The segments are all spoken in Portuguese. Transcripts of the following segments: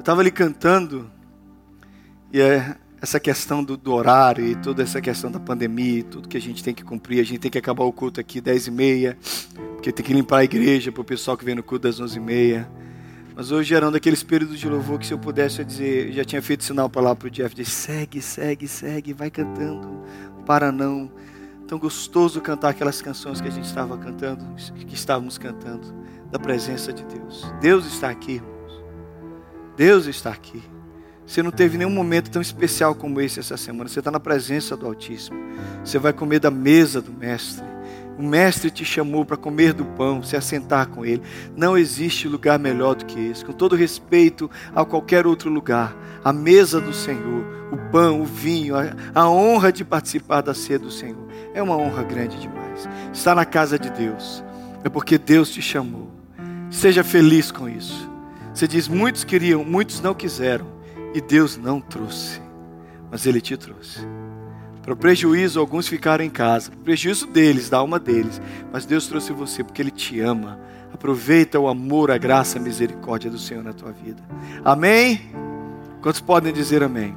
Eu estava ali cantando, e é essa questão do, do, horário e toda essa questão da pandemia, tudo que a gente tem que cumprir, a gente tem que acabar o culto aqui 10 e meia, porque tem que limpar a igreja para o pessoal que vem no culto das 11 e meia. Mas hoje gerando aquele espírito de louvor que se eu pudesse eu dizer, eu já tinha feito sinal para lá para o Jeff, de segue, segue, segue, vai cantando, para não. Tão gostoso cantar aquelas canções que a gente estava cantando, que estávamos cantando, da presença de Deus. Deus está aqui, irmãos. Deus está aqui. Você não teve nenhum momento tão especial como esse essa semana. Você está na presença do Altíssimo. Você vai comer da mesa do Mestre. O Mestre te chamou para comer do pão, se assentar com Ele. Não existe lugar melhor do que esse. Com todo respeito a qualquer outro lugar, a mesa do Senhor, o pão, o vinho, a, a honra de participar da ceia do Senhor, é uma honra grande demais. Estar na casa de Deus é porque Deus te chamou. Seja feliz com isso. Você diz: muitos queriam, muitos não quiseram. E Deus não trouxe, mas Ele te trouxe. Para o prejuízo, alguns ficaram em casa. Prejuízo deles, da alma deles. Mas Deus trouxe você porque Ele te ama. Aproveita o amor, a graça, a misericórdia do Senhor na tua vida. Amém? Quantos podem dizer amém?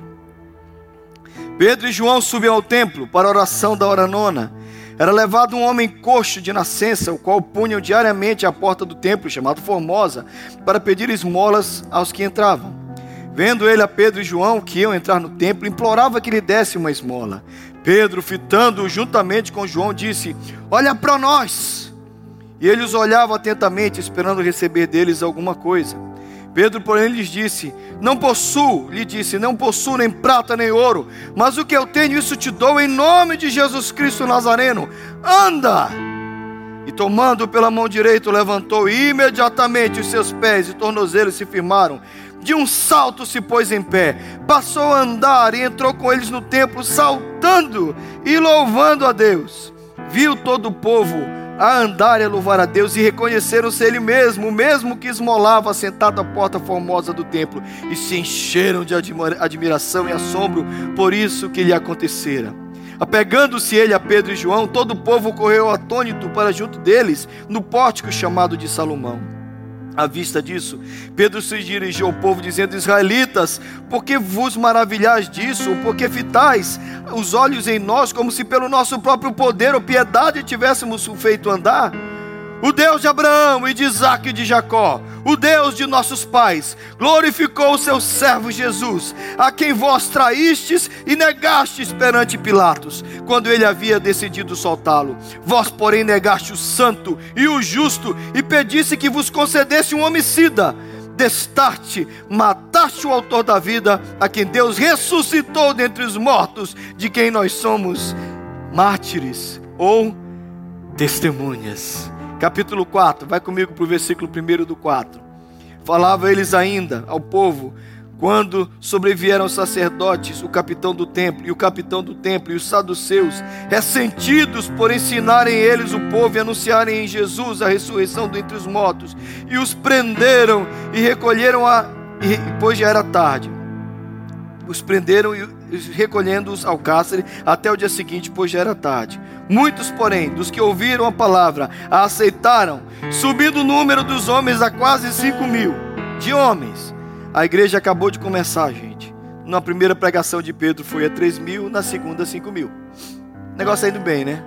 Pedro e João subiam ao templo para a oração da hora nona. Era levado um homem coxo de nascença, o qual punham diariamente à porta do templo, chamado Formosa, para pedir esmolas aos que entravam. Vendo ele a Pedro e João que iam entrar no templo, implorava que lhe desse uma esmola. Pedro, fitando-o juntamente com João, disse: Olha para nós. E ele os olhava atentamente, esperando receber deles alguma coisa. Pedro, porém, lhes disse: Não possuo, lhe disse, não possuo nem prata nem ouro, mas o que eu tenho, isso te dou em nome de Jesus Cristo Nazareno. Anda! E tomando pela mão direita, levantou e imediatamente os seus pés e tornozelos se firmaram. De um salto se pôs em pé, passou a andar e entrou com eles no templo, saltando e louvando a Deus. Viu todo o povo a andar e a louvar a Deus, e reconheceram-se ele mesmo, o mesmo que esmolava sentado à porta formosa do templo, e se encheram de admiração e assombro por isso que lhe acontecera. Apegando-se ele a Pedro e João, todo o povo correu atônito para junto deles, no pórtico chamado de Salomão. À vista disso, Pedro se dirigiu ao povo, dizendo: Israelitas, por que vos maravilhais disso? Por que fitais os olhos em nós, como se pelo nosso próprio poder ou piedade tivéssemos feito andar? O Deus de Abraão e de Isaac e de Jacó, o Deus de nossos pais, glorificou o seu servo Jesus, a quem vós traístes e negastes perante Pilatos, quando ele havia decidido soltá-lo. Vós, porém, negaste o santo e o justo e pedisse que vos concedesse um homicida. Destarte, mataste o autor da vida, a quem Deus ressuscitou dentre os mortos, de quem nós somos mártires ou testemunhas capítulo 4, vai comigo para o versículo 1 do 4. Falava eles ainda ao povo, quando sobrevieram os sacerdotes, o capitão do templo e o capitão do templo e os saduceus, ressentidos por ensinarem eles o povo e anunciarem em Jesus a ressurreição dentre os mortos, e os prenderam e recolheram a, e, pois já era tarde. Os prenderam e recolhendo-os ao cárcere até o dia seguinte, pois já era tarde. Muitos, porém, dos que ouviram a palavra, a aceitaram, subindo o número dos homens a quase cinco mil. De homens. A igreja acabou de começar, gente. Na primeira pregação de Pedro foi a três mil, na segunda, cinco mil. Negócio indo bem, né?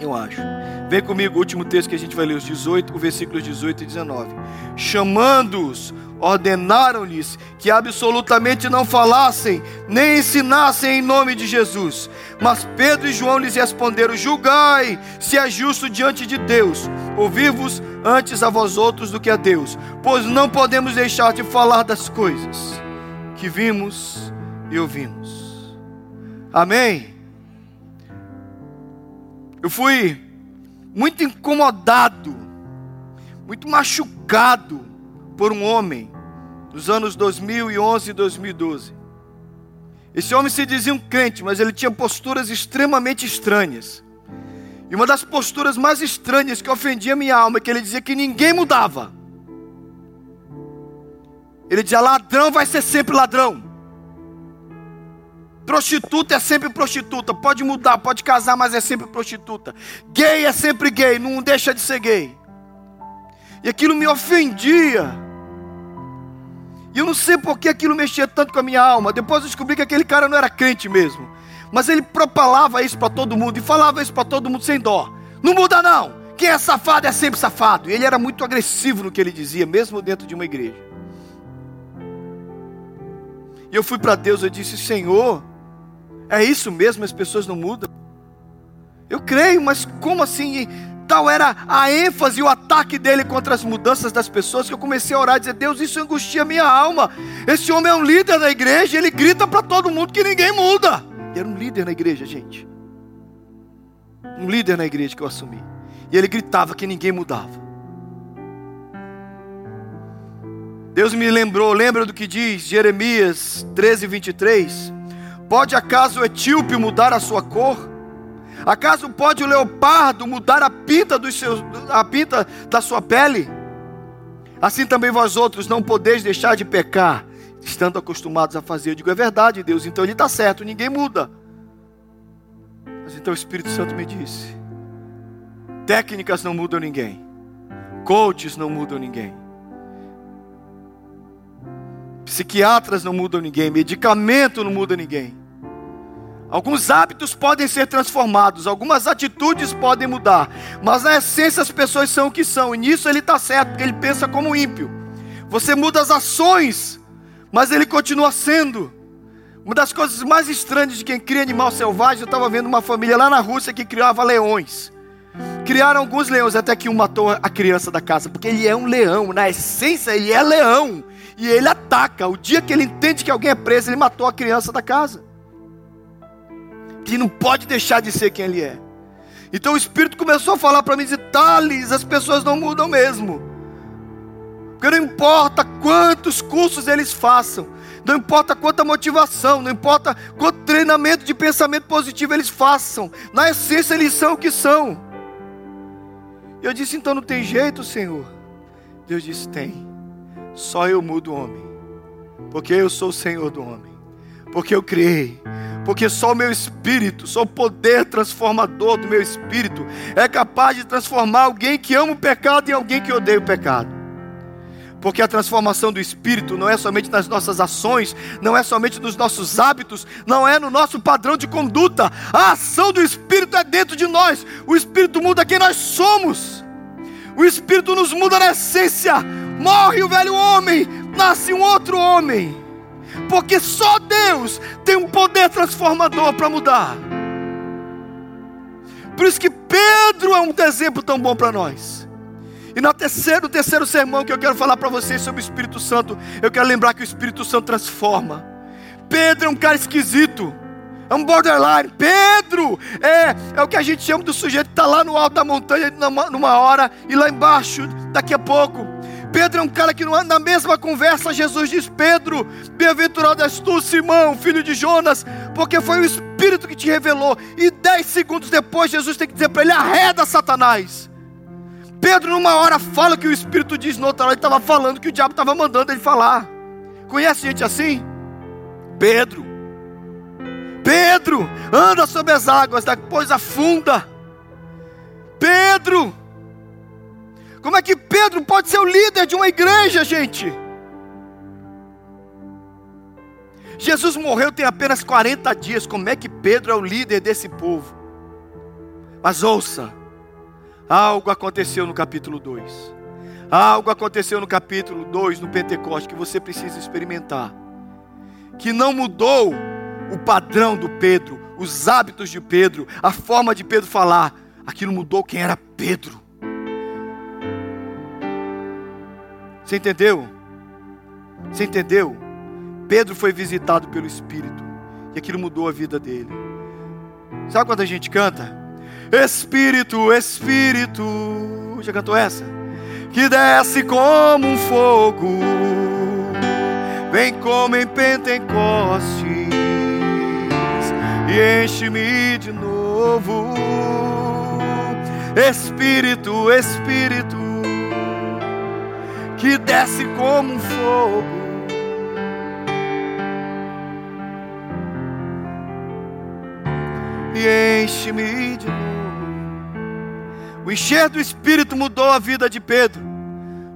Eu acho. Vem comigo o último texto que a gente vai ler, os 18, o versículos 18 e 19. Chamando-os ordenaram-lhes que absolutamente não falassem, nem ensinassem em nome de Jesus. Mas Pedro e João lhes responderam: Julgai se é justo diante de Deus, ouvir-vos antes a vós outros do que a Deus, pois não podemos deixar de falar das coisas que vimos e ouvimos. Amém? Eu fui muito incomodado, muito machucado por um homem nos anos 2011 e 2012. Esse homem se dizia um crente, mas ele tinha posturas extremamente estranhas. E uma das posturas mais estranhas que ofendia minha alma é que ele dizia que ninguém mudava. Ele dizia: ladrão vai ser sempre ladrão. Prostituta é sempre prostituta. Pode mudar, pode casar, mas é sempre prostituta. Gay é sempre gay, não deixa de ser gay. E aquilo me ofendia. E eu não sei por que aquilo mexia tanto com a minha alma. Depois eu descobri que aquele cara não era crente mesmo. Mas ele propalava isso para todo mundo e falava isso para todo mundo sem dó. Não muda não. Quem é safado é sempre safado. E ele era muito agressivo no que ele dizia, mesmo dentro de uma igreja. E eu fui para Deus e disse: Senhor, é isso mesmo? As pessoas não mudam? Eu creio, mas como assim? Tal era a ênfase e o ataque dele contra as mudanças das pessoas que eu comecei a orar e dizer: Deus, isso angustia minha alma. Esse homem é um líder da igreja, ele grita para todo mundo que ninguém muda. Ele era um líder na igreja, gente. Um líder na igreja que eu assumi. E ele gritava que ninguém mudava. Deus me lembrou, lembra do que diz Jeremias 13, 23? Pode acaso o etíope mudar a sua cor? Acaso pode o leopardo mudar a pinta, dos seus, a pinta da sua pele? Assim também vós outros não podeis deixar de pecar, estando acostumados a fazer. Eu digo, é verdade, Deus, então ele está certo, ninguém muda. Mas então o Espírito Santo me disse: técnicas não mudam ninguém, coaches não mudam ninguém, psiquiatras não mudam ninguém, medicamento não muda ninguém. Alguns hábitos podem ser transformados, algumas atitudes podem mudar, mas na essência as pessoas são o que são, e nisso ele está certo, porque ele pensa como ímpio. Você muda as ações, mas ele continua sendo. Uma das coisas mais estranhas de quem cria animal selvagem, eu estava vendo uma família lá na Rússia que criava leões. Criaram alguns leões, até que um matou a criança da casa, porque ele é um leão, na essência ele é leão, e ele ataca. O dia que ele entende que alguém é preso, ele matou a criança da casa que não pode deixar de ser quem ele é. Então o Espírito começou a falar para mim, Thales, as pessoas não mudam mesmo. Porque não importa quantos cursos eles façam, não importa quanta motivação, não importa quanto treinamento de pensamento positivo eles façam, na essência eles são o que são. Eu disse, então não tem jeito, Senhor. Deus disse, tem. Só eu mudo o homem. Porque eu sou o Senhor do homem. Porque eu criei porque só o meu espírito, só o poder transformador do meu espírito é capaz de transformar alguém que ama o pecado em alguém que odeia o pecado. Porque a transformação do espírito não é somente nas nossas ações, não é somente nos nossos hábitos, não é no nosso padrão de conduta. A ação do espírito é dentro de nós. O espírito muda quem nós somos. O espírito nos muda na essência. Morre o velho homem, nasce um outro homem porque só Deus tem um poder transformador para mudar. Por isso que Pedro é um exemplo tão bom para nós. E no terceiro, terceiro sermão que eu quero falar para vocês sobre o Espírito Santo, eu quero lembrar que o Espírito Santo transforma. Pedro é um cara esquisito. É um borderline. Pedro é, é o que a gente chama do sujeito que está lá no alto da montanha numa, numa hora e lá embaixo daqui a pouco. Pedro é um cara que na mesma conversa Jesus diz: Pedro, bem-aventurado és tu, Simão, filho de Jonas, porque foi o Espírito que te revelou. E dez segundos depois, Jesus tem que dizer para ele: arreda Satanás. Pedro, numa hora, fala que o Espírito diz, noutra hora, ele estava falando que o diabo estava mandando ele falar. Conhece gente assim? Pedro. Pedro, anda sobre as águas, depois afunda. Pedro, como é que Pedro pode ser o líder de uma igreja, gente? Jesus morreu tem apenas 40 dias. Como é que Pedro é o líder desse povo? Mas ouça, algo aconteceu no capítulo 2. Algo aconteceu no capítulo 2, no Pentecoste, que você precisa experimentar. Que não mudou o padrão do Pedro, os hábitos de Pedro, a forma de Pedro falar. Aquilo mudou quem era Pedro. Você entendeu? Você entendeu? Pedro foi visitado pelo Espírito e aquilo mudou a vida dele. Sabe quando a gente canta? Espírito, Espírito, já cantou essa? Que desce como um fogo, vem como em Pentecostes e enche-me de novo. Espírito, Espírito que desce como um fogo. E enche-me de novo. O encher do Espírito mudou a vida de Pedro.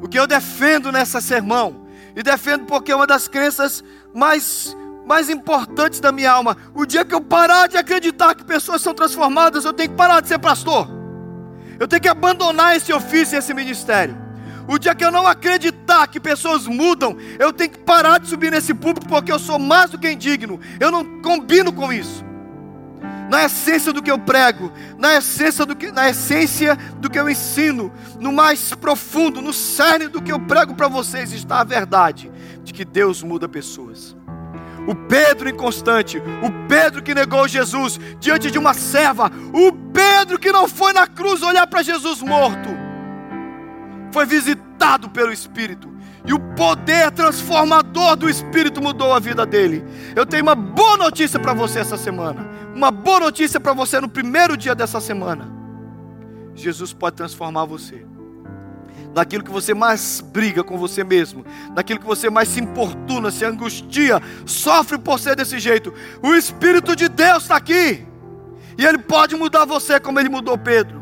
O que eu defendo nessa sermão E defendo porque é uma das crenças mais, mais importantes da minha alma. O dia que eu parar de acreditar que pessoas são transformadas, eu tenho que parar de ser pastor. Eu tenho que abandonar esse ofício e esse ministério. O dia que eu não acreditar que pessoas mudam, eu tenho que parar de subir nesse púlpito porque eu sou mais do que indigno. Eu não combino com isso. Na essência do que eu prego, na essência do que, na essência do que eu ensino, no mais profundo, no cerne do que eu prego para vocês está a verdade de que Deus muda pessoas. O Pedro inconstante, o Pedro que negou Jesus diante de uma serva, o Pedro que não foi na cruz olhar para Jesus morto, foi visitado pelo Espírito. E o poder transformador do Espírito mudou a vida dele. Eu tenho uma boa notícia para você essa semana. Uma boa notícia para você no primeiro dia dessa semana. Jesus pode transformar você. Naquilo que você mais briga com você mesmo, naquilo que você mais se importuna, se angustia, sofre por ser desse jeito. O Espírito de Deus está aqui. E Ele pode mudar você como Ele mudou Pedro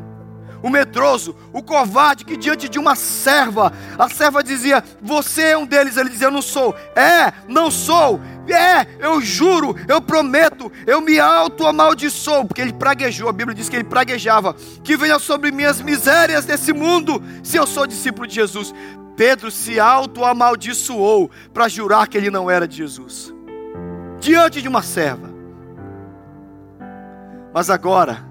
o medroso, o covarde que diante de uma serva, a serva dizia: Você é um deles. Ele dizia: Eu não sou. É, não sou. É, eu juro, eu prometo, eu me auto-amaldiçoo, porque ele praguejou, a Bíblia diz que ele praguejava, que venha sobre mim as misérias desse mundo, se eu sou discípulo de Jesus. Pedro se auto-amaldiçoou para jurar que ele não era de Jesus, diante de uma serva. Mas agora,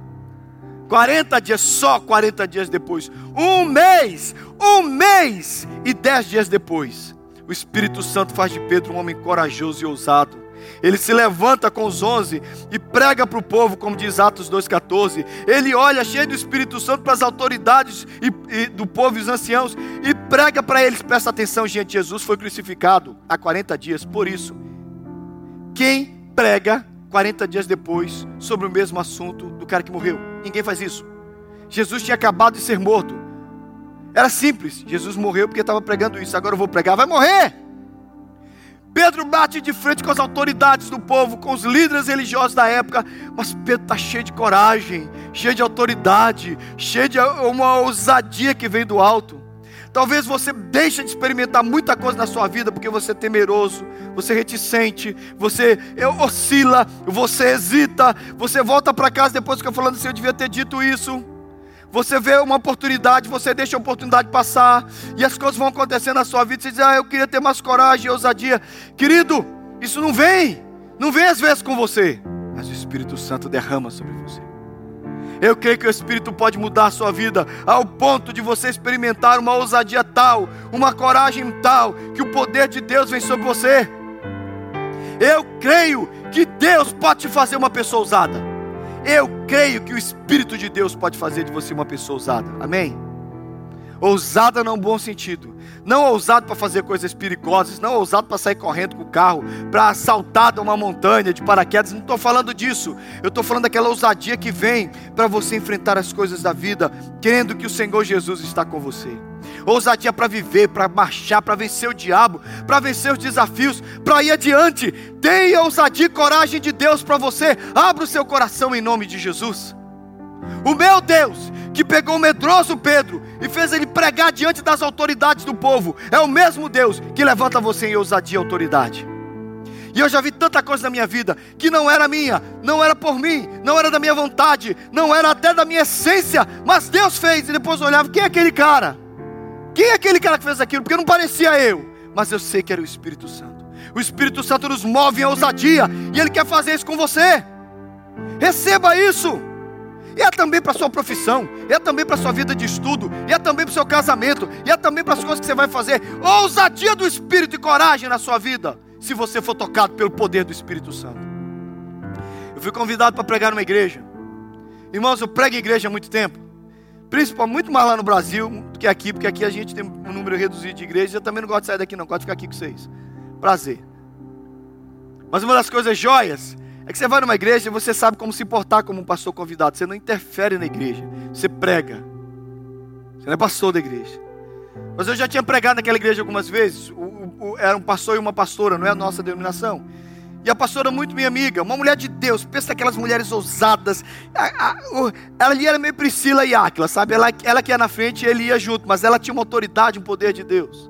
40 dias, só 40 dias depois, um mês, um mês e dez dias depois, o Espírito Santo faz de Pedro um homem corajoso e ousado. Ele se levanta com os onze e prega para o povo, como diz Atos 2,14. Ele olha cheio do Espírito Santo para as autoridades e, e, do povo e os anciãos e prega para eles. Presta atenção, gente: Jesus foi crucificado há 40 dias. Por isso, quem prega 40 dias depois sobre o mesmo assunto do cara que morreu. Ninguém faz isso. Jesus tinha acabado de ser morto. Era simples. Jesus morreu porque estava pregando isso. Agora eu vou pregar. Vai morrer. Pedro bate de frente com as autoridades do povo, com os líderes religiosos da época. Mas Pedro está cheio de coragem, cheio de autoridade, cheio de uma ousadia que vem do alto. Talvez você deixe de experimentar muita coisa na sua vida porque você é temeroso, você é reticente, você oscila, você hesita, você volta para casa depois que eu falando assim, eu devia ter dito isso. Você vê uma oportunidade, você deixa a oportunidade passar, e as coisas vão acontecendo na sua vida, você diz, ah, eu queria ter mais coragem e ousadia. Querido, isso não vem, não vem às vezes com você, mas o Espírito Santo derrama sobre você. Eu creio que o Espírito pode mudar a sua vida ao ponto de você experimentar uma ousadia tal, uma coragem tal, que o poder de Deus vem sobre você. Eu creio que Deus pode te fazer uma pessoa ousada. Eu creio que o Espírito de Deus pode fazer de você uma pessoa ousada. Amém? Ousada num bom sentido. Não ousado para fazer coisas perigosas, não ousado para sair correndo com o carro, para saltar de uma montanha de paraquedas. Não estou falando disso. Eu estou falando daquela ousadia que vem para você enfrentar as coisas da vida, crendo que o Senhor Jesus está com você. Ousadia para viver, para marchar, para vencer o diabo, para vencer os desafios, para ir adiante. Tenha ousadia e coragem de Deus para você. Abra o seu coração em nome de Jesus. O meu Deus, que pegou o medroso Pedro e fez ele pregar diante das autoridades do povo, é o mesmo Deus que levanta você em ousadia e autoridade. E eu já vi tanta coisa na minha vida que não era minha, não era por mim, não era da minha vontade, não era até da minha essência, mas Deus fez. E depois eu olhava: quem é aquele cara? Quem é aquele cara que fez aquilo? Porque não parecia eu, mas eu sei que era o Espírito Santo. O Espírito Santo nos move em ousadia e Ele quer fazer isso com você. Receba isso e é também para sua profissão, e é também para sua vida de estudo, e é também para o seu casamento, e é também para as coisas que você vai fazer. Ousadia do Espírito e coragem na sua vida, se você for tocado pelo poder do Espírito Santo. Eu fui convidado para pregar numa igreja. Irmãos, eu prego igreja há muito tempo. Principalmente muito mais lá no Brasil do que aqui, porque aqui a gente tem um número reduzido de igrejas. Eu também não gosto de sair daqui, não, gosto de ficar aqui com vocês. Prazer. Mas uma das coisas joias é que você vai numa igreja e você sabe como se portar como um pastor convidado. Você não interfere na igreja. Você prega. Você não é pastor da igreja. Mas eu já tinha pregado naquela igreja algumas vezes. O, o, o, era um pastor e uma pastora, não é a nossa denominação. E a pastora, muito minha amiga, uma mulher de Deus. Pensa naquelas mulheres ousadas. A, a, ela ali era meio Priscila e Áquila, sabe? Ela, ela que ia na frente e ele ia junto. Mas ela tinha uma autoridade, um poder de Deus.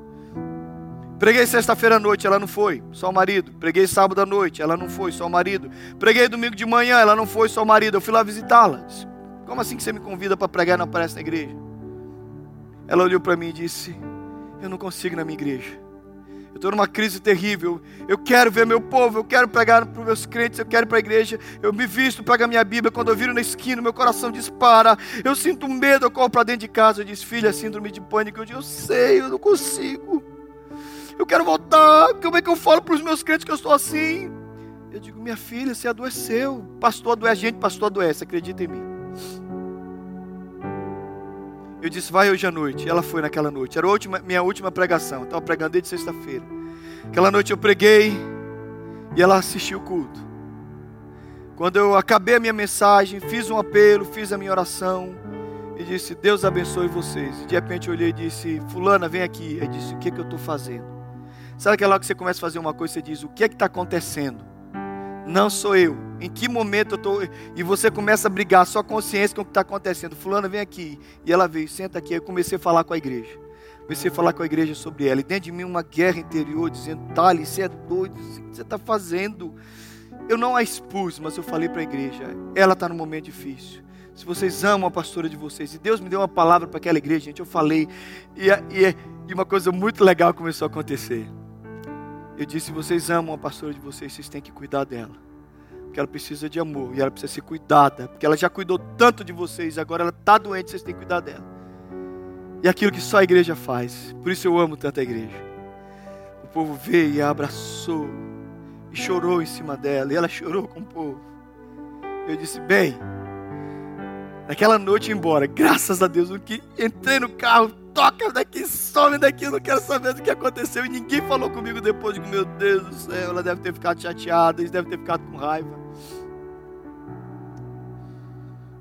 Preguei sexta-feira à noite, ela não foi, só o marido. Preguei sábado à noite, ela não foi, só o marido. Preguei domingo de manhã, ela não foi, só o marido. Eu fui lá visitá-la. Como assim que você me convida para pregar e não aparece na igreja? Ela olhou para mim e disse: Eu não consigo na minha igreja. Eu estou numa crise terrível. Eu quero ver meu povo, eu quero pregar para os meus crentes, eu quero ir para a igreja. Eu me visto, pego a minha Bíblia. Quando eu viro na esquina, meu coração dispara. Eu sinto medo, eu corro para dentro de casa. Eu disse, filha, síndrome de pânico. Eu digo, eu sei, eu não consigo. Eu quero voltar. Como é que eu falo para os meus crentes que eu estou assim? Eu digo, minha filha, você adoeceu. Pastor adoece, gente, pastor adoece, acredita em mim. Eu disse, vai hoje à noite. Ela foi naquela noite. Era a última, minha última pregação. estava pregando desde sexta-feira. Aquela noite eu preguei e ela assistiu o culto. Quando eu acabei a minha mensagem, fiz um apelo, fiz a minha oração e disse: Deus abençoe vocês. De repente eu olhei e disse: Fulana, vem aqui. Eu disse: O que, é que eu estou fazendo? Sabe aquela hora que você começa a fazer uma coisa, você diz: O que é que está acontecendo? Não sou eu. Em que momento eu estou. E você começa a brigar, sua consciência com o que está acontecendo. Fulana, vem aqui. E ela veio, senta aqui. Eu comecei a falar com a igreja. Comecei a falar com a igreja sobre ela. E dentro de mim uma guerra interior, dizendo: Tali, você é doido, o que você está fazendo? Eu não a expus, mas eu falei para a igreja: ela está num momento difícil. Se vocês amam a pastora de vocês, e Deus me deu uma palavra para aquela igreja, gente, eu falei, e, e, e uma coisa muito legal começou a acontecer. Eu disse: vocês amam a pastora de vocês, vocês têm que cuidar dela. Porque ela precisa de amor e ela precisa ser cuidada. Porque ela já cuidou tanto de vocês, agora ela está doente, vocês têm que cuidar dela. E aquilo que só a igreja faz. Por isso eu amo tanto a igreja. O povo veio e a abraçou e chorou em cima dela. E ela chorou com o povo. Eu disse: bem, naquela noite embora, graças a Deus, que entrei no carro, toca daqui, some daqui, eu não quero saber do que aconteceu. E ninguém falou comigo depois. Digo, meu Deus do céu, ela deve ter ficado chateada, eles devem ter ficado com raiva.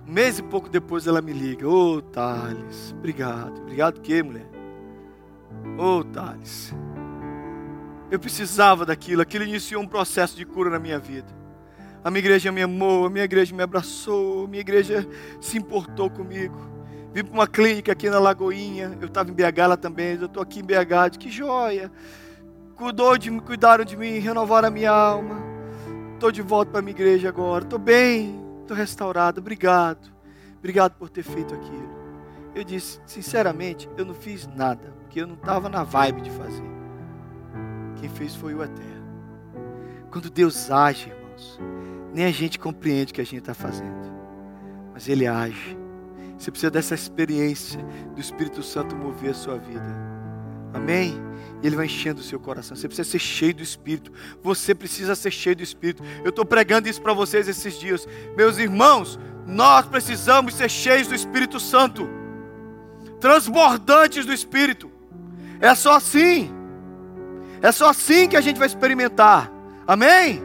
Um mês e pouco depois ela me liga. Ô, oh, Thales, obrigado. Obrigado o quê, mulher? Ô, oh, Thales. Eu precisava daquilo. Aquilo iniciou um processo de cura na minha vida. A minha igreja me amou, a minha igreja me abraçou, a minha igreja se importou comigo. Vim para uma clínica aqui na Lagoinha. Eu estava em BH lá também. Eu estou aqui em BH. Que joia! Cuidou de, cuidaram de mim, renovaram a minha alma. Estou de volta para a minha igreja agora. Estou bem, estou restaurado. Obrigado. Obrigado por ter feito aquilo. Eu disse, sinceramente, eu não fiz nada, porque eu não estava na vibe de fazer. Quem fez foi o Eterno. Quando Deus age, irmãos, nem a gente compreende o que a gente está fazendo, mas Ele age. Você precisa dessa experiência do Espírito Santo mover a sua vida. Amém? Ele vai enchendo o seu coração. Você precisa ser cheio do Espírito. Você precisa ser cheio do Espírito. Eu estou pregando isso para vocês esses dias. Meus irmãos, nós precisamos ser cheios do Espírito Santo. Transbordantes do Espírito. É só assim. É só assim que a gente vai experimentar. Amém?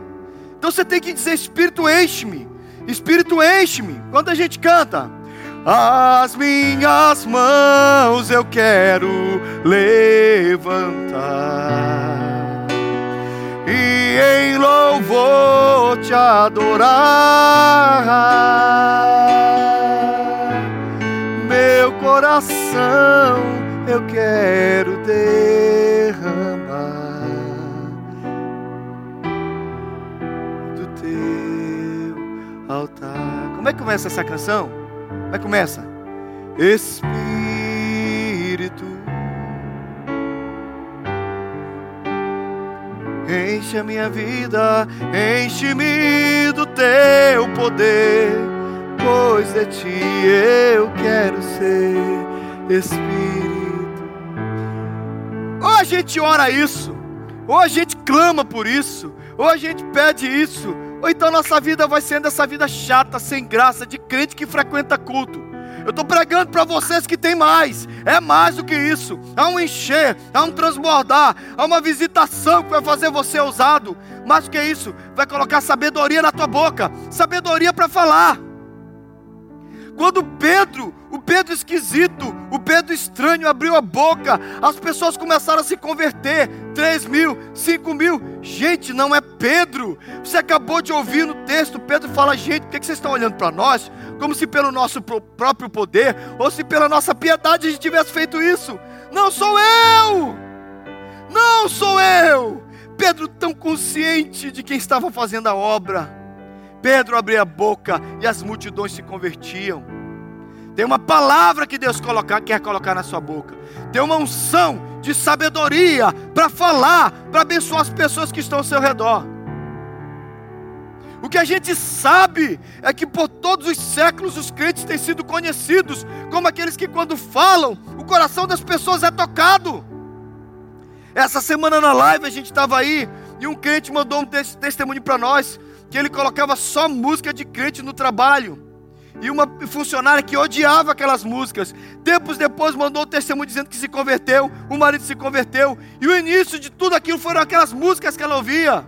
Então você tem que dizer: Espírito, enche-me. Espírito, enche-me. Quando a gente canta. As minhas mãos eu quero levantar e em louvor te adorar. Meu coração eu quero derramar do teu altar. Como é que começa essa canção? Aí começa. Espírito. Enche a minha vida, enche-me do teu poder, pois de ti eu quero ser Espírito. Ou a gente ora isso, ou a gente clama por isso, ou a gente pede isso, ou então nossa vida vai sendo essa vida chata, sem graça, de crente que frequenta culto. Eu estou pregando para vocês que tem mais, é mais do que isso. Há um encher, há um transbordar, há uma visitação que vai fazer você ousado. Mais do que isso, vai colocar sabedoria na tua boca sabedoria para falar. Quando Pedro, o Pedro esquisito, o Pedro estranho abriu a boca, as pessoas começaram a se converter. 3 mil, 5 mil. Gente, não é Pedro. Você acabou de ouvir no texto, Pedro fala: gente, por que vocês estão olhando para nós? Como se pelo nosso próprio poder, ou se pela nossa piedade a gente tivesse feito isso. Não sou eu! Não sou eu! Pedro, tão consciente de quem estava fazendo a obra. Pedro abria a boca e as multidões se convertiam. Tem uma palavra que Deus colocar, quer colocar na sua boca. Tem uma unção de sabedoria para falar, para abençoar as pessoas que estão ao seu redor. O que a gente sabe é que por todos os séculos os crentes têm sido conhecidos como aqueles que, quando falam, o coração das pessoas é tocado. Essa semana na live a gente estava aí e um crente mandou um testemunho para nós que ele colocava só música de crente no trabalho. E uma funcionária que odiava aquelas músicas. Tempos depois mandou um testemunho dizendo que se converteu, o marido se converteu. E o início de tudo aquilo foram aquelas músicas que ela ouvia.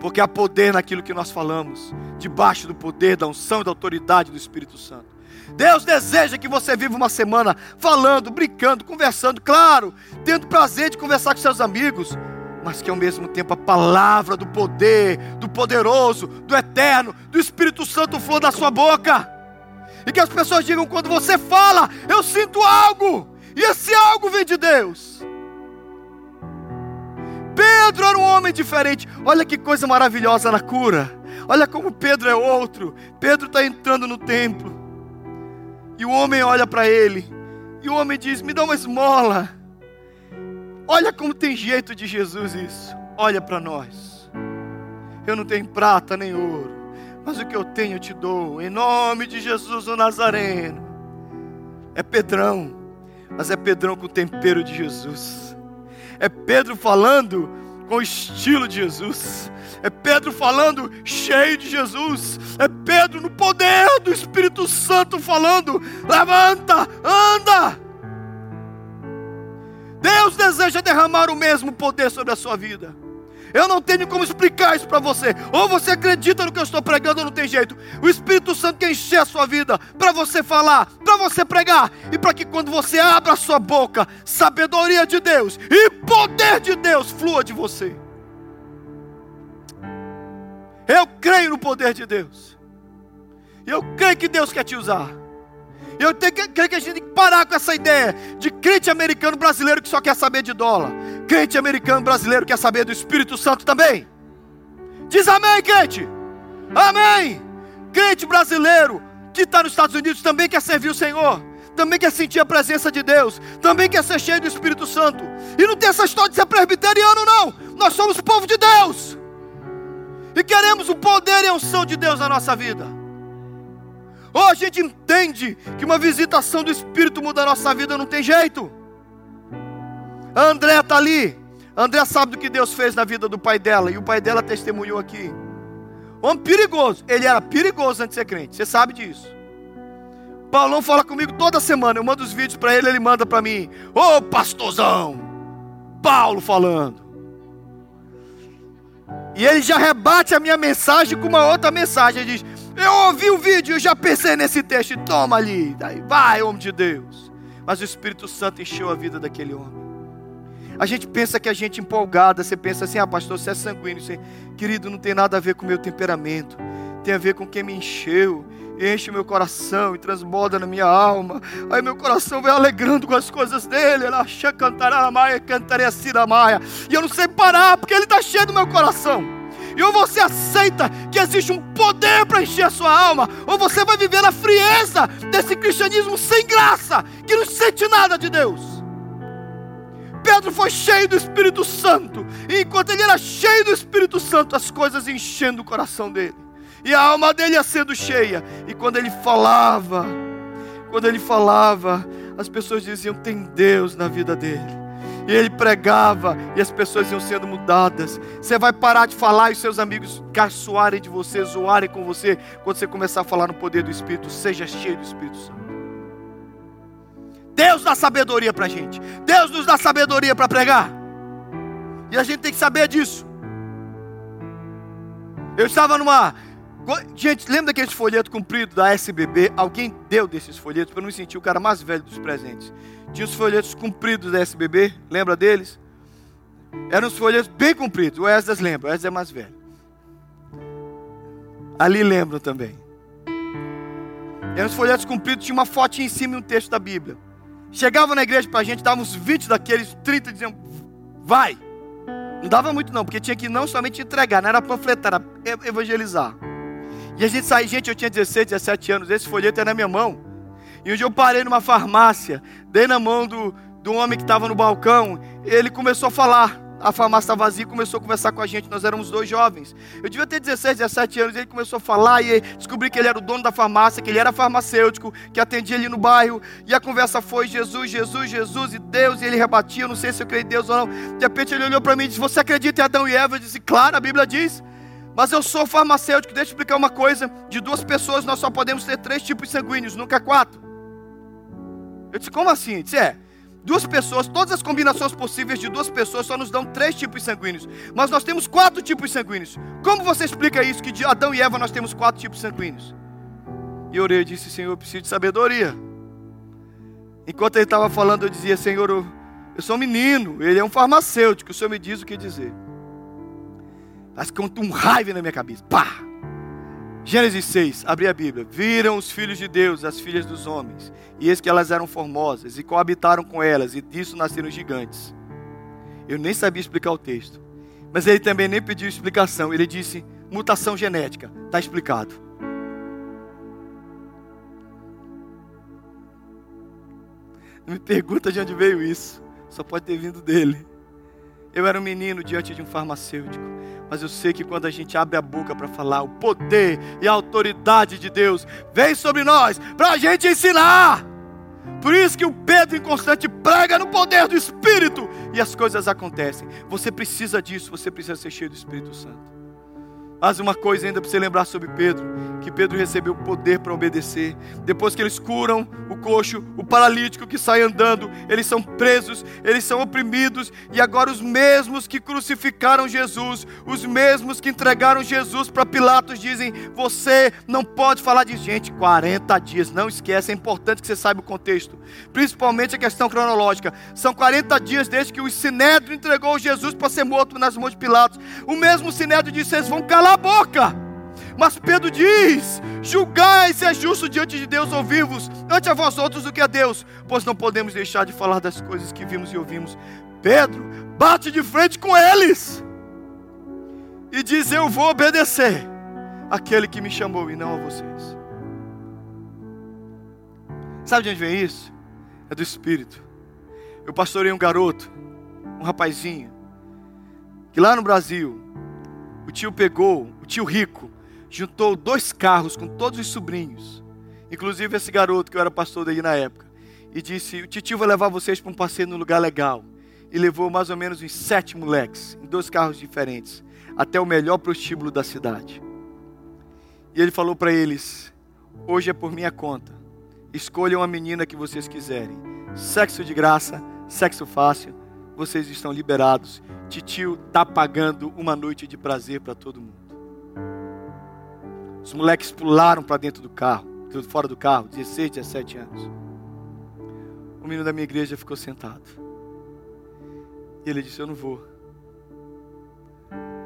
Porque há poder naquilo que nós falamos, debaixo do poder, da unção e da autoridade do Espírito Santo. Deus deseja que você viva uma semana falando, brincando, conversando, claro, tendo prazer de conversar com seus amigos, mas que ao mesmo tempo a palavra do poder, do poderoso, do eterno, do Espírito Santo flua da sua boca. E que as pessoas digam quando você fala, eu sinto algo, e esse algo vem de Deus. Pedro era um homem diferente. Olha que coisa maravilhosa na cura. Olha como Pedro é outro. Pedro está entrando no templo. E o homem olha para ele. E o homem diz: Me dá uma esmola. Olha como tem jeito de Jesus isso. Olha para nós. Eu não tenho prata nem ouro, mas o que eu tenho eu te dou. Em nome de Jesus o Nazareno. É Pedrão, mas é Pedrão com o tempero de Jesus. É Pedro falando com o estilo de Jesus. É Pedro falando cheio de Jesus. É Pedro no poder do Espírito Santo falando: levanta, anda. Deus deseja derramar o mesmo poder sobre a sua vida. Eu não tenho como explicar isso para você. Ou você acredita no que eu estou pregando ou não tem jeito. O Espírito Santo quer encher a sua vida para você falar, para você pregar e para que quando você abra a sua boca, sabedoria de Deus e poder de Deus flua de você. Eu creio no poder de Deus. Eu creio que Deus quer te usar. Eu tenho que, creio que a gente tem que parar com essa ideia de crente americano brasileiro que só quer saber de dólar. Crente americano brasileiro quer saber do Espírito Santo também. Diz amém, crente. Amém. Crente brasileiro que está nos Estados Unidos também quer servir o Senhor. Também quer sentir a presença de Deus. Também quer ser cheio do Espírito Santo. E não tem essa história de ser presbiteriano, não. Nós somos povo de Deus. E queremos o poder e a unção de Deus na nossa vida. Ou a gente entende que uma visitação do Espírito muda a nossa vida, não tem jeito. A André está ali. A André sabe do que Deus fez na vida do pai dela. E o pai dela testemunhou aqui. Homem perigoso. Ele era perigoso antes de ser crente. Você sabe disso. Paulão fala comigo toda semana. Eu mando os vídeos para ele, ele manda para mim. Ô oh, pastorzão! Paulo falando. E ele já rebate a minha mensagem com uma outra mensagem. Ele diz: eu ouvi o vídeo e já pensei nesse texto. Toma ali. Daí vai, homem de Deus. Mas o Espírito Santo encheu a vida daquele homem. A gente pensa que a gente empolgada, você pensa assim, ah, pastor, você é sanguíneo. Você, querido, não tem nada a ver com o meu temperamento. Tem a ver com quem me encheu, enche meu coração e transborda na minha alma. Aí meu coração vai alegrando com as coisas dele. Ela cantará a maia, cantarei a maia. E eu não sei parar, porque ele está cheio do meu coração. E ou você aceita que existe um poder para encher a sua alma, ou você vai viver na frieza desse cristianismo sem graça, que não sente nada de Deus. Pedro foi cheio do Espírito Santo, e enquanto ele era cheio do Espírito Santo, as coisas enchendo o coração dele, e a alma dele ia sendo cheia, e quando ele falava, quando ele falava, as pessoas diziam: tem Deus na vida dele. E ele pregava e as pessoas iam sendo mudadas. Você vai parar de falar e seus amigos caçoarem de você, zoarem com você, quando você começar a falar no poder do Espírito. Seja cheio do Espírito Santo. Deus dá sabedoria para a gente. Deus nos dá sabedoria para pregar. E a gente tem que saber disso. Eu estava numa. Gente, lembra daqueles folhetos compridos da SBB? Alguém deu desses folhetos para eu não me sentir o cara mais velho dos presentes. Tinha os folhetos compridos da SBB, lembra deles? Eram os folhetos bem compridos. O Esdras lembra, o Esdras é mais velho. Ali lembram também. Eram os folhetos compridos, tinha uma foto em cima e um texto da Bíblia. Chegava na igreja para a gente, dava uns 20 daqueles, 30, diziam, vai. Não dava muito não, porque tinha que não somente entregar, não era panfletar, era evangelizar. E a gente sai, gente, eu tinha 16, 17 anos, esse folheto era na minha mão. E um dia eu parei numa farmácia, dei na mão do, do homem que estava no balcão, ele começou a falar a farmácia estava vazia começou a conversar com a gente. Nós éramos dois jovens. Eu devia ter 16, 17 anos. Ele começou a falar e descobri que ele era o dono da farmácia, que ele era farmacêutico, que atendia ali no bairro. E a conversa foi Jesus, Jesus, Jesus e Deus. E ele rebatia. Eu não sei se eu creio em Deus ou não. De repente ele olhou para mim e disse: Você acredita em Adão e Eva? Eu disse: Claro, a Bíblia diz. Mas eu sou farmacêutico. Deixa eu explicar uma coisa: de duas pessoas nós só podemos ter três tipos sanguíneos, nunca quatro. Eu disse: Como assim? Ele disse: É. Duas pessoas, todas as combinações possíveis de duas pessoas só nos dão três tipos sanguíneos. Mas nós temos quatro tipos sanguíneos. Como você explica isso? Que de Adão e Eva nós temos quatro tipos sanguíneos. E eu orei e disse, Senhor, eu preciso de sabedoria. Enquanto ele estava falando, eu dizia, Senhor, eu, eu sou um menino, ele é um farmacêutico, o Senhor me diz o que dizer. Mas com um raiva na minha cabeça. Pá! Gênesis 6, abri a Bíblia. Viram os filhos de Deus, as filhas dos homens, e eis que elas eram formosas, e coabitaram com elas, e disso nasceram gigantes. Eu nem sabia explicar o texto, mas ele também nem pediu explicação. Ele disse: mutação genética, está explicado. Não me pergunta de onde veio isso, só pode ter vindo dele. Eu era um menino diante de um farmacêutico. Mas eu sei que quando a gente abre a boca para falar, o poder e a autoridade de Deus vem sobre nós para a gente ensinar. Por isso que o Pedro inconstante prega no poder do Espírito e as coisas acontecem. Você precisa disso, você precisa ser cheio do Espírito Santo. Mas uma coisa ainda para você lembrar sobre Pedro: que Pedro recebeu poder para obedecer. Depois que eles curam o coxo, o paralítico que sai andando, eles são presos, eles são oprimidos, e agora os mesmos que crucificaram Jesus, os mesmos que entregaram Jesus para Pilatos, dizem: Você não pode falar de gente. 40 dias, não esquece, é importante que você saiba o contexto, principalmente a questão cronológica. São 40 dias desde que o Sinédrio entregou Jesus para ser morto nas mãos de Pilatos. O mesmo Sinédrio disse: Vocês vão calar a boca. Mas Pedro diz: julgai se é justo diante de Deus ouvir-vos, ante a vós outros do que a Deus, pois não podemos deixar de falar das coisas que vimos e ouvimos. Pedro bate de frente com eles e diz: Eu vou obedecer aquele que me chamou e não a vocês. Sabe de onde vem isso? É do Espírito. Eu pastorei um garoto, um rapazinho, que lá no Brasil, o tio pegou, o tio rico, juntou dois carros com todos os sobrinhos, inclusive esse garoto que eu era pastor daí na época, e disse: O tio vai levar vocês para um passeio num lugar legal. E levou mais ou menos uns sete moleques, em dois carros diferentes, até o melhor prostíbulo da cidade. E ele falou para eles: Hoje é por minha conta. Escolham a menina que vocês quiserem. Sexo de graça, sexo fácil. Vocês estão liberados. Titio está pagando uma noite de prazer para todo mundo. Os moleques pularam para dentro do carro, fora do carro, 16, 17 anos. O menino da minha igreja ficou sentado. E ele disse: Eu não vou.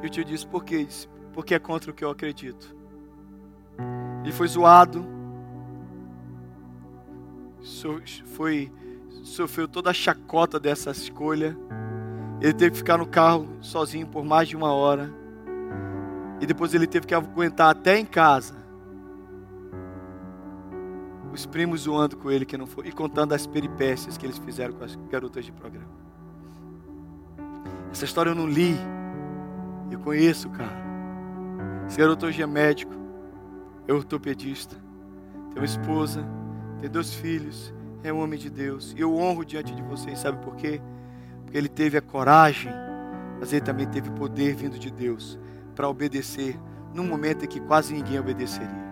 E o tio disse: Por quê? Ele disse: Porque é contra o que eu acredito. Ele foi zoado, foi, sofreu toda a chacota dessa escolha. Ele teve que ficar no carro sozinho por mais de uma hora. E depois ele teve que aguentar até em casa. Os primos zoando com ele que não foi e contando as peripécias que eles fizeram com as garotas de programa. Essa história eu não li. Eu conheço cara. Esse garoto hoje é médico, é ortopedista, tem uma esposa, tem dois filhos, é um homem de Deus. E eu honro diante de vocês, sabe por quê? Porque ele teve a coragem, mas ele também teve poder vindo de Deus para obedecer num momento em que quase ninguém obedeceria.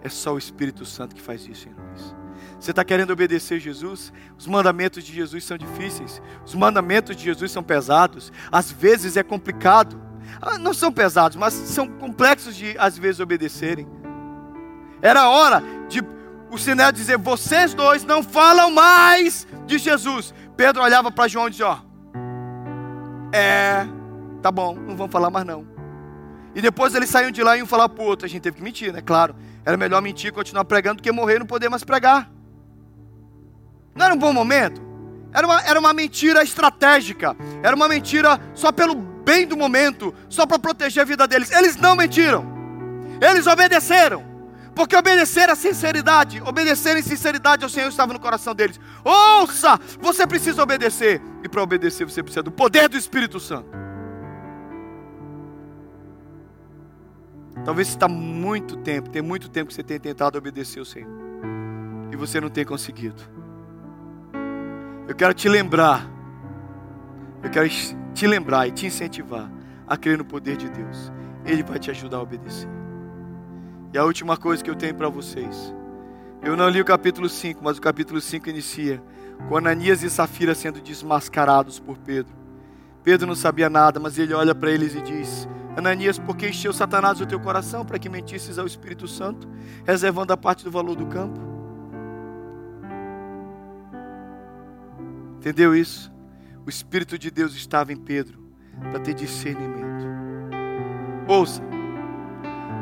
É só o Espírito Santo que faz isso em nós. Você está querendo obedecer Jesus? Os mandamentos de Jesus são difíceis. Os mandamentos de Jesus são pesados. Às vezes é complicado. Ah, não são pesados, mas são complexos de às vezes obedecerem. Era hora de o Sinédrio dizer: vocês dois não falam mais de Jesus. Pedro olhava para João e dizia: ó, é, tá bom, não vamos falar mais não. E depois eles saíram de lá e iam falar para o outro. A gente teve que mentir, né? Claro. Era melhor mentir e continuar pregando do que morrer e não poder mais pregar. Não era um bom momento? Era uma, era uma mentira estratégica. Era uma mentira só pelo bem do momento, só para proteger a vida deles. Eles não mentiram. Eles obedeceram. Porque obedecer a sinceridade, obedecer em sinceridade ao Senhor estava no coração deles. Ouça, você precisa obedecer. E para obedecer você precisa do poder do Espírito Santo. Talvez está muito tempo, tem muito tempo que você tem tentado obedecer ao Senhor. E você não tem conseguido. Eu quero te lembrar. Eu quero te lembrar e te incentivar a crer no poder de Deus. Ele vai te ajudar a obedecer. E a última coisa que eu tenho para vocês. Eu não li o capítulo 5, mas o capítulo 5 inicia com Ananias e Safira sendo desmascarados por Pedro. Pedro não sabia nada, mas ele olha para eles e diz: Ananias, por que encheu Satanás o teu coração para que mentisses ao Espírito Santo, reservando a parte do valor do campo? Entendeu isso? O Espírito de Deus estava em Pedro para ter discernimento. Ouça,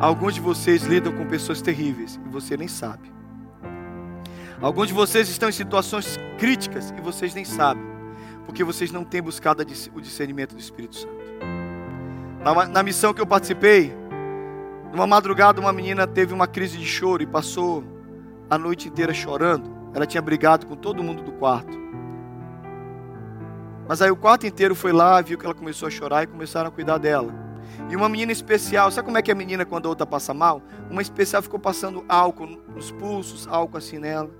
alguns de vocês lidam com pessoas terríveis e você nem sabe. Alguns de vocês estão em situações críticas e vocês nem sabem, porque vocês não têm buscado o discernimento do Espírito Santo. Na, na missão que eu participei, numa madrugada, uma menina teve uma crise de choro e passou a noite inteira chorando. Ela tinha brigado com todo mundo do quarto. Mas aí o quarto inteiro foi lá, viu que ela começou a chorar e começaram a cuidar dela. E uma menina especial, sabe como é que a menina quando a outra passa mal? Uma especial ficou passando álcool nos pulsos, álcool assim nela.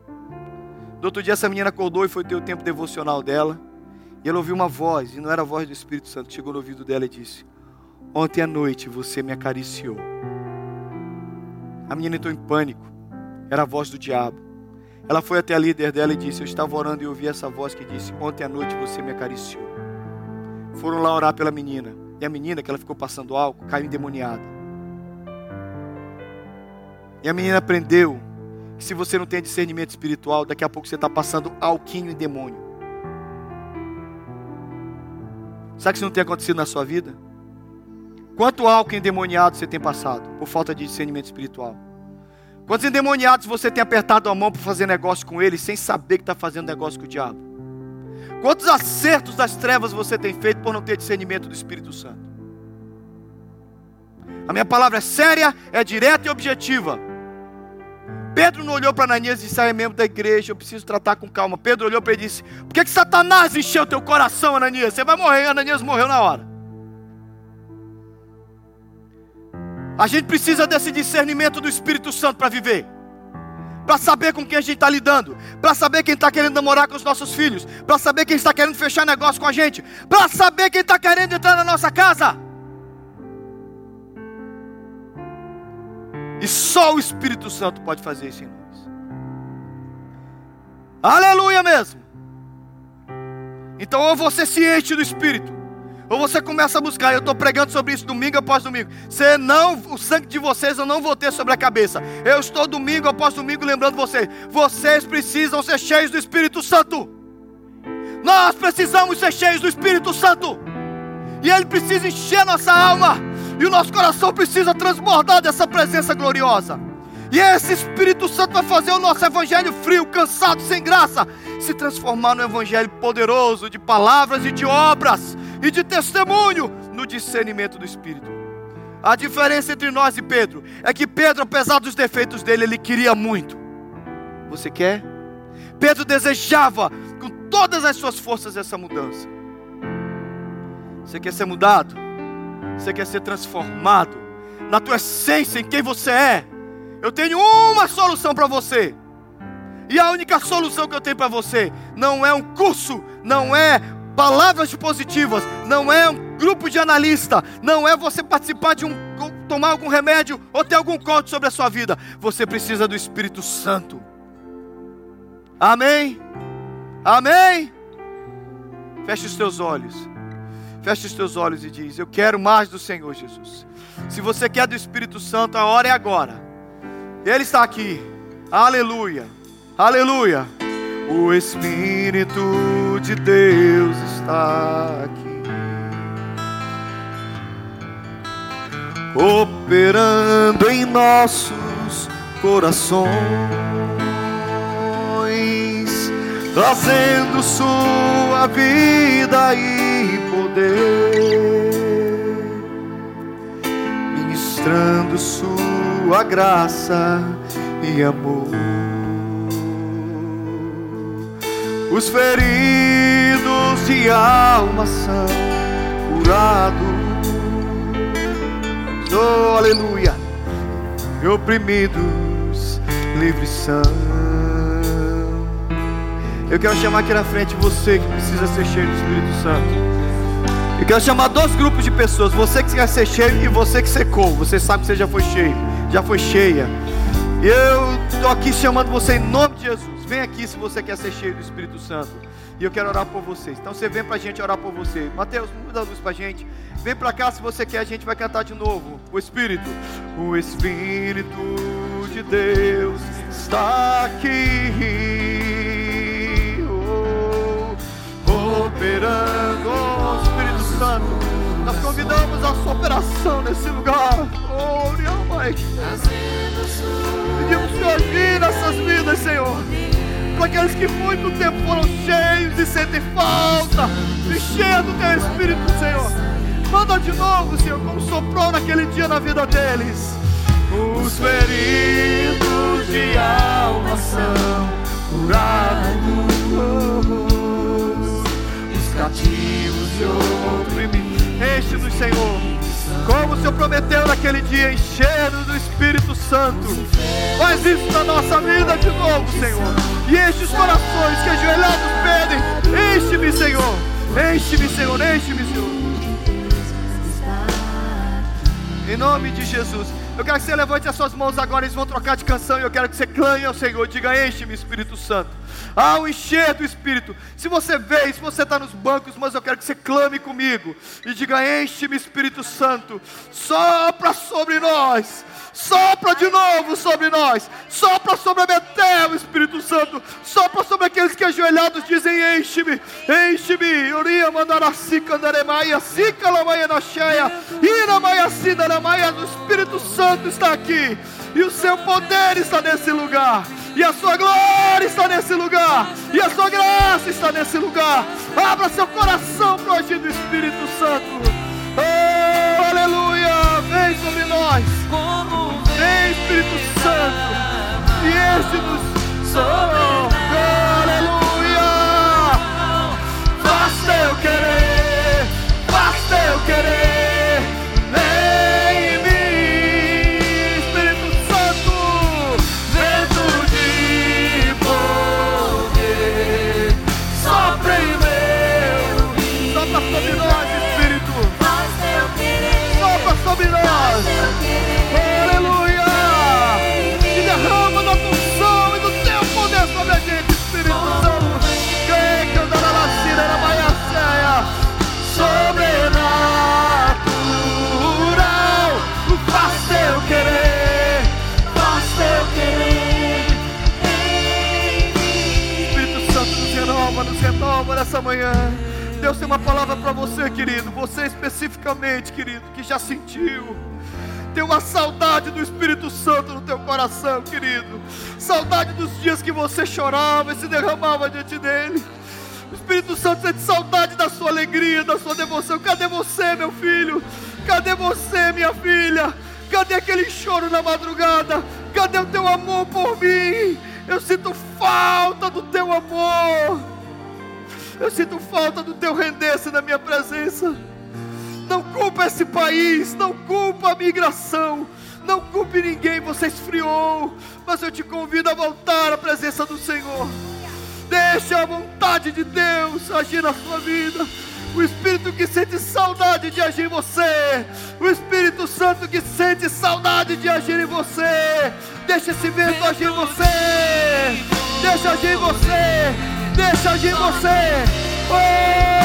Do outro dia essa menina acordou e foi ter o tempo devocional dela. E ela ouviu uma voz, e não era a voz do Espírito Santo, chegou no ouvido dela e disse: Ontem à noite você me acariciou. A menina entrou em pânico. Era a voz do diabo. Ela foi até a líder dela e disse: Eu estava orando e ouvi essa voz que disse: Ontem à noite você me acariciou. Foram lá orar pela menina. E a menina, que ela ficou passando álcool, caiu endemoniada. E a menina aprendeu que se você não tem discernimento espiritual, daqui a pouco você está passando alquinho e demônio. Sabe que isso não tem acontecido na sua vida? Quanto álcool endemoniado você tem passado por falta de discernimento espiritual? Quantos endemoniados você tem apertado a mão para fazer negócio com eles sem saber que está fazendo negócio com o diabo? Quantos acertos das trevas você tem feito por não ter discernimento do Espírito Santo? A minha palavra é séria, é direta e objetiva. Pedro não olhou para Ananias e disse: Ah, é membro da igreja, eu preciso tratar com calma. Pedro olhou para ele e disse: Por que, que Satanás encheu teu coração, Ananias? Você vai morrer. Ananias morreu na hora. A gente precisa desse discernimento do Espírito Santo para viver. Para saber com quem a gente está lidando. Para saber quem está querendo namorar com os nossos filhos. Para saber quem está querendo fechar negócio com a gente. Para saber quem está querendo entrar na nossa casa. E só o Espírito Santo pode fazer isso em nós. Aleluia mesmo. Então, ou você se enche do Espírito, ou você começa a buscar, eu estou pregando sobre isso domingo após domingo. Você não, o sangue de vocês eu não vou ter sobre a cabeça. Eu estou domingo após domingo lembrando vocês. Vocês precisam ser cheios do Espírito Santo. Nós precisamos ser cheios do Espírito Santo. E Ele precisa encher nossa alma. E o nosso coração precisa transbordar dessa presença gloriosa. E esse Espírito Santo vai fazer o nosso evangelho frio, cansado, sem graça, se transformar no evangelho poderoso de palavras e de obras e de testemunho no discernimento do Espírito. A diferença entre nós e Pedro é que Pedro, apesar dos defeitos dele, ele queria muito. Você quer? Pedro desejava com todas as suas forças essa mudança. Você quer ser mudado? Você quer ser transformado na tua essência, em quem você é? Eu tenho uma solução para você. E a única solução que eu tenho para você não é um curso, não é palavras positivas, não é um grupo de analista, não é você participar de um tomar algum remédio ou ter algum corte sobre a sua vida. Você precisa do Espírito Santo. Amém? Amém? Feche os teus olhos. Feche os teus olhos e diz: Eu quero mais do Senhor Jesus. Se você quer do Espírito Santo, a hora é agora. Ele está aqui. Aleluia. Aleluia. O Espírito de Deus está aqui, operando em nossos corações, trazendo sua vida e poder, ministrando sua graça e amor. Os feridos de alma são curados. Oh, aleluia. E oprimidos livres são. Eu quero chamar aqui na frente você que precisa ser cheio do Espírito Santo. Eu quero chamar dois grupos de pessoas. Você que quer ser cheio e você que secou. Você sabe que você já foi cheio, já foi cheia. Eu estou aqui chamando você em nome de Jesus. Vem aqui se você quer ser cheio do Espírito Santo. E eu quero orar por vocês. Então você vem para a gente orar por você. Mateus, muda a luz para a gente. Vem para cá se você quer. A gente vai cantar de novo. O Espírito. O Espírito de Deus está aqui. Oh, operando. Oh, Espírito Santo. Nós convidamos a sua operação nesse lugar. Oh, minha mãe. Pedimos que agir nessas vidas, Senhor para aqueles que muito tempo foram cheios e sentem falta, e cheios do teu Espírito, Senhor. Manda de novo, Senhor, como soprou naquele dia na vida deles. Os feridos de alma são curados, os cativos e oprimidos. Enche-nos, Senhor como o Senhor prometeu naquele dia, enchendo do Espírito Santo. Faz isso na nossa vida de novo, Senhor. E enche os corações que ajoelhados pedem. Enche-me, Senhor. Enche-me, Senhor. Enche-me, Senhor. Em nome de Jesus. Eu quero que você levante as suas mãos agora. Eles vão trocar de canção. E eu quero que você clame ao Senhor. Diga: Enche-me, Espírito Santo ao encher do Espírito. Se você veio, se você está nos bancos, mas eu quero que você clame comigo e diga: Enche-me, Espírito Santo, sopra sobre nós, sopra de novo sobre nós, sopra sobre a Betel, Espírito Santo, sopra sobre aqueles que ajoelhados dizem: Enche-me, enche-me, Uria mandarasica andaremaia, sica lamaia na cheia, ira maia maia, o Espírito Santo está aqui. E o seu poder está nesse lugar. E a sua glória está nesse lugar, e a sua graça está nesse lugar. Abra seu coração para o agir do Espírito Santo. Oh, aleluia! Vem sobre nós, vem Espírito Santo, e este-nos. Oh, aleluia! Faça eu querer, nessa manhã. Deus tem uma palavra para você, querido. Você especificamente, querido, que já sentiu. Tem uma saudade do Espírito Santo no teu coração, querido. Saudade dos dias que você chorava e se derramava diante dele. O Espírito Santo sente saudade da sua alegria, da sua devoção. Cadê você, meu filho? Cadê você, minha filha? Cadê aquele choro na madrugada? Cadê o teu amor por mim? Eu sinto falta do teu amor. Eu sinto falta do teu render-se na minha presença. Não culpa esse país, não culpa a migração, não culpe ninguém, você esfriou, mas eu te convido a voltar à presença do Senhor. Deixe a vontade de Deus agir na sua vida. O Espírito que sente saudade de agir em você. O Espírito Santo que sente saudade de agir em você. Deixa esse vento agir em você. Deixa agir em você deixa agir você. Oh,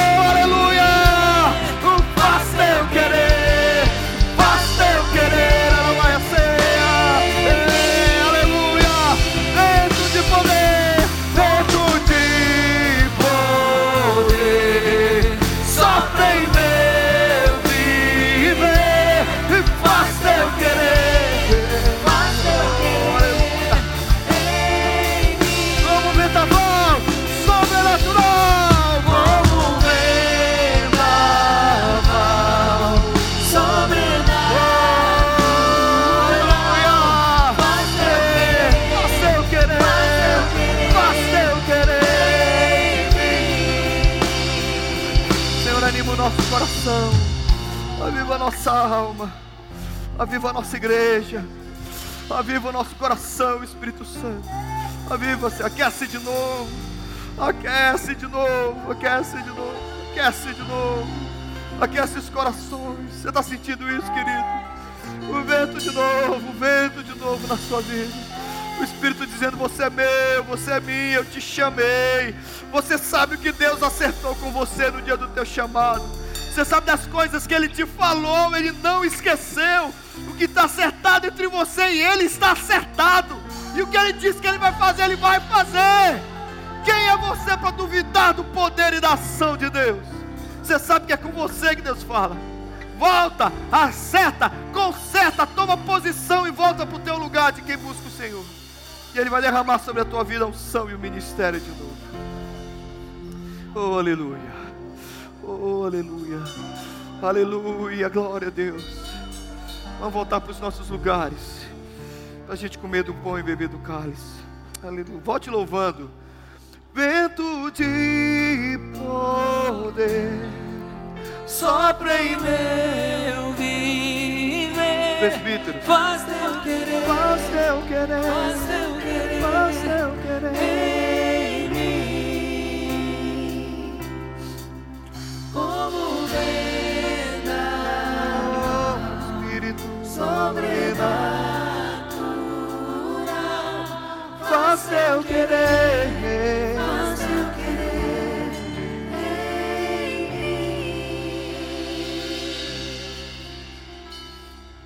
alma. Aviva a nossa igreja. Aviva o nosso coração, Espírito Santo. Aviva-se, aquece de novo. Aquece de novo, aquece de novo, aquece de novo. Aquece os corações. Você está sentindo isso, querido? O vento de novo, o vento de novo na sua vida. O Espírito dizendo: Você é meu, você é minha, eu te chamei. Você sabe o que Deus acertou com você no dia do teu chamado. Você sabe das coisas que Ele te falou, Ele não esqueceu. O que está acertado entre você e Ele está acertado. E o que Ele disse que Ele vai fazer, Ele vai fazer. Quem é você para duvidar do poder e da ação de Deus? Você sabe que é com você que Deus fala. Volta, acerta, conserta, toma posição e volta para o teu lugar de quem busca o Senhor. E Ele vai derramar sobre a tua vida a unção e o ministério de novo. Oh, aleluia. Oh, aleluia. Aleluia. Glória a Deus. Vamos voltar para os nossos lugares. Para a gente comer do pão e beber do cálice. Aleluia. Volte louvando. Vento de poder. Sopra em meu viver. Presbítero. Faz teu querer. Faz teu querer. Faz teu querer. Faz teu querer. sobrenatural, faz teu querer.